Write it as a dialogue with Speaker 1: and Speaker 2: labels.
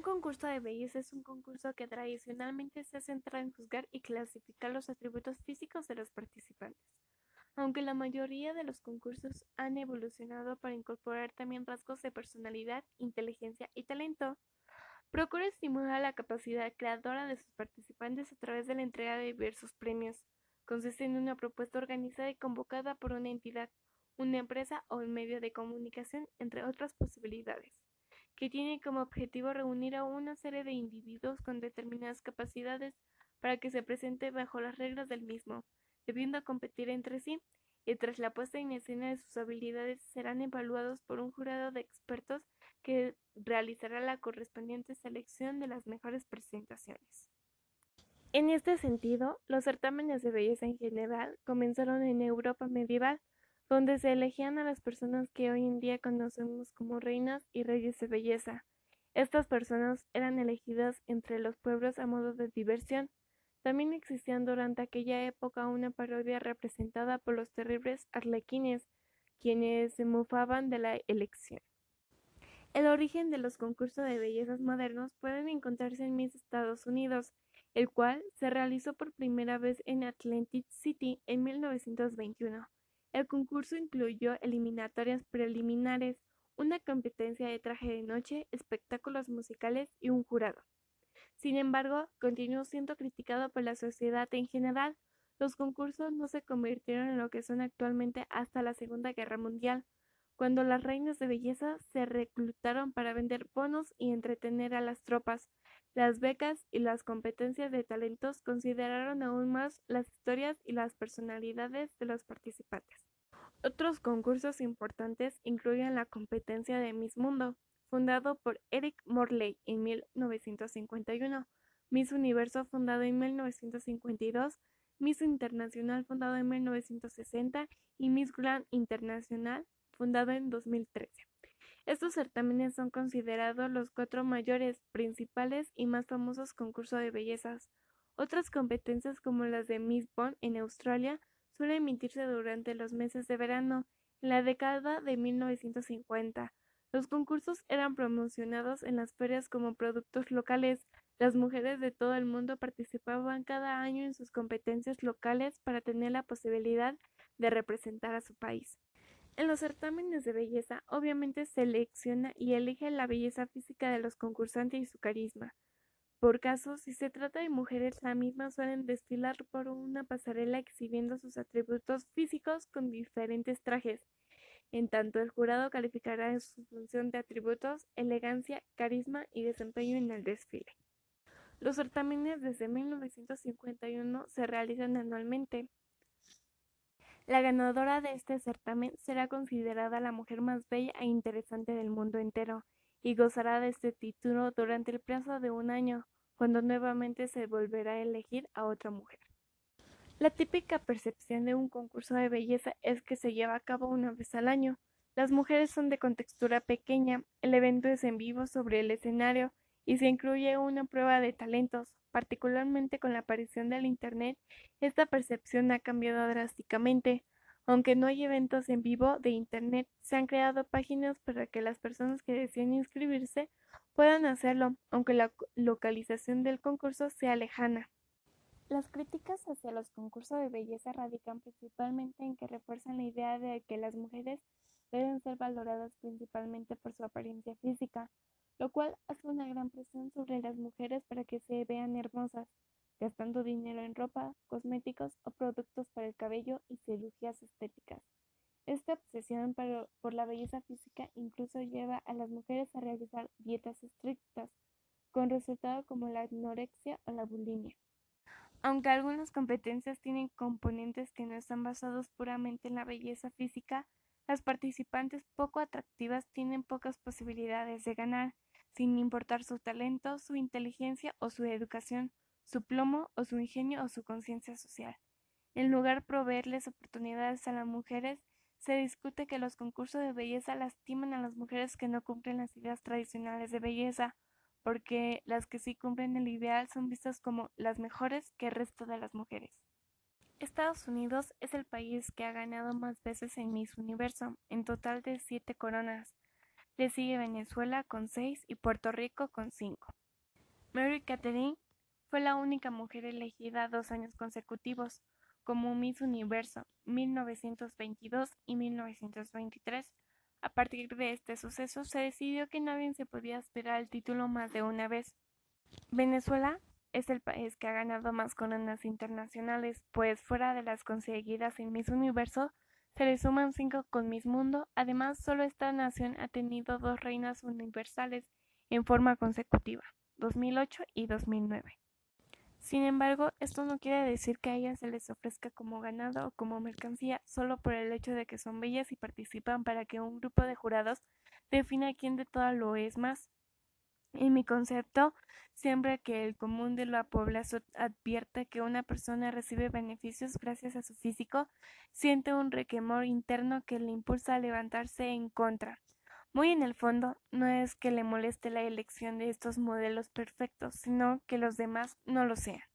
Speaker 1: Un concurso de belleza es un concurso que tradicionalmente se ha centrado en juzgar y clasificar los atributos físicos de los participantes. Aunque la mayoría de los concursos han evolucionado para incorporar también rasgos de personalidad, inteligencia y talento, procura estimular la capacidad creadora de sus participantes a través de la entrega de diversos premios. Consiste en una propuesta organizada y convocada por una entidad, una empresa o un medio de comunicación, entre otras posibilidades que tiene como objetivo reunir a una serie de individuos con determinadas capacidades para que se presente bajo las reglas del mismo, debiendo competir entre sí, y tras la puesta en escena de sus habilidades serán evaluados por un jurado de expertos que realizará la correspondiente selección de las mejores presentaciones. En este sentido, los certámenes de belleza en general comenzaron en Europa medieval, donde se elegían a las personas que hoy en día conocemos como reinas y reyes de belleza. Estas personas eran elegidas entre los pueblos a modo de diversión. También existían durante aquella época una parodia representada por los terribles arlequines, quienes se mofaban de la elección. El origen de los concursos de bellezas modernos pueden encontrarse en mis Estados Unidos, el cual se realizó por primera vez en Atlantic City en 1921. El concurso incluyó eliminatorias preliminares, una competencia de traje de noche, espectáculos musicales y un jurado. Sin embargo, continuó siendo criticado por la sociedad en general. Los concursos no se convirtieron en lo que son actualmente hasta la Segunda Guerra Mundial, cuando las reinas de belleza se reclutaron para vender bonos y entretener a las tropas. Las becas y las competencias de talentos consideraron aún más las historias y las personalidades de los participantes. Otros concursos importantes incluyen la competencia de Miss Mundo, fundado por Eric Morley en 1951, Miss Universo fundado en 1952, Miss Internacional fundado en 1960 y Miss Grand Internacional fundado en 2013. Estos certámenes son considerados los cuatro mayores, principales y más famosos concursos de bellezas. Otras competencias como las de Miss Bond en Australia suelen emitirse durante los meses de verano. En la década de 1950, los concursos eran promocionados en las ferias como productos locales. Las mujeres de todo el mundo participaban cada año en sus competencias locales para tener la posibilidad de representar a su país. En los certámenes de belleza, obviamente selecciona y elige la belleza física de los concursantes y su carisma. Por caso, si se trata de mujeres, las mismas suelen desfilar por una pasarela exhibiendo sus atributos físicos con diferentes trajes. En tanto, el jurado calificará en su función de atributos, elegancia, carisma y desempeño en el desfile. Los certámenes desde 1951 se realizan anualmente. La ganadora de este certamen será considerada la mujer más bella e interesante del mundo entero, y gozará de este título durante el plazo de un año, cuando nuevamente se volverá a elegir a otra mujer. La típica percepción de un concurso de belleza es que se lleva a cabo una vez al año. Las mujeres son de contextura pequeña, el evento es en vivo sobre el escenario y se incluye una prueba de talentos. Particularmente con la aparición del Internet, esta percepción ha cambiado drásticamente. Aunque no hay eventos en vivo de Internet, se han creado páginas para que las personas que deseen inscribirse puedan hacerlo, aunque la localización del concurso sea lejana. Las críticas hacia los concursos de belleza radican principalmente en que refuerzan la idea de que las mujeres deben ser valoradas principalmente por su apariencia física, lo cual hace una gran presión sobre las mujeres para que se vean hermosas, gastando dinero en ropa, cosméticos o productos para el cabello y cirugías estéticas. Esta obsesión por la belleza física incluso lleva a las mujeres a realizar dietas estrictas, con resultados como la anorexia o la bulimia. Aunque algunas competencias tienen componentes que no están basados puramente en la belleza física, las participantes poco atractivas tienen pocas posibilidades de ganar, sin importar su talento, su inteligencia o su educación, su plomo o su ingenio o su conciencia social. En lugar de proveerles oportunidades a las mujeres, se discute que los concursos de belleza lastiman a las mujeres que no cumplen las ideas tradicionales de belleza, porque las que sí cumplen el ideal son vistas como las mejores que el resto de las mujeres. Estados Unidos es el país que ha ganado más veces en Miss Universo, en total de siete coronas, Le sigue Venezuela con 6 y Puerto Rico con 5. Mary Catherine fue la única mujer elegida dos años consecutivos como Miss Universo 1922 y 1923. A partir de este suceso se decidió que nadie se podía esperar el título más de una vez. Venezuela es el país que ha ganado más coronas internacionales, pues fuera de las conseguidas en Miss Universo, se le suman cinco con Miss Mundo. Además, solo esta nación ha tenido dos reinas universales en forma consecutiva, 2008 y 2009. Sin embargo, esto no quiere decir que a ellas se les ofrezca como ganado o como mercancía solo por el hecho de que son bellas y participan para que un grupo de jurados defina quién de todo lo es más. En mi concepto, siempre que el común de la población advierte que una persona recibe beneficios gracias a su físico, siente un requemor interno que le impulsa a levantarse en contra. Muy en el fondo, no es que le moleste la elección de estos modelos perfectos, sino que los demás no lo sean.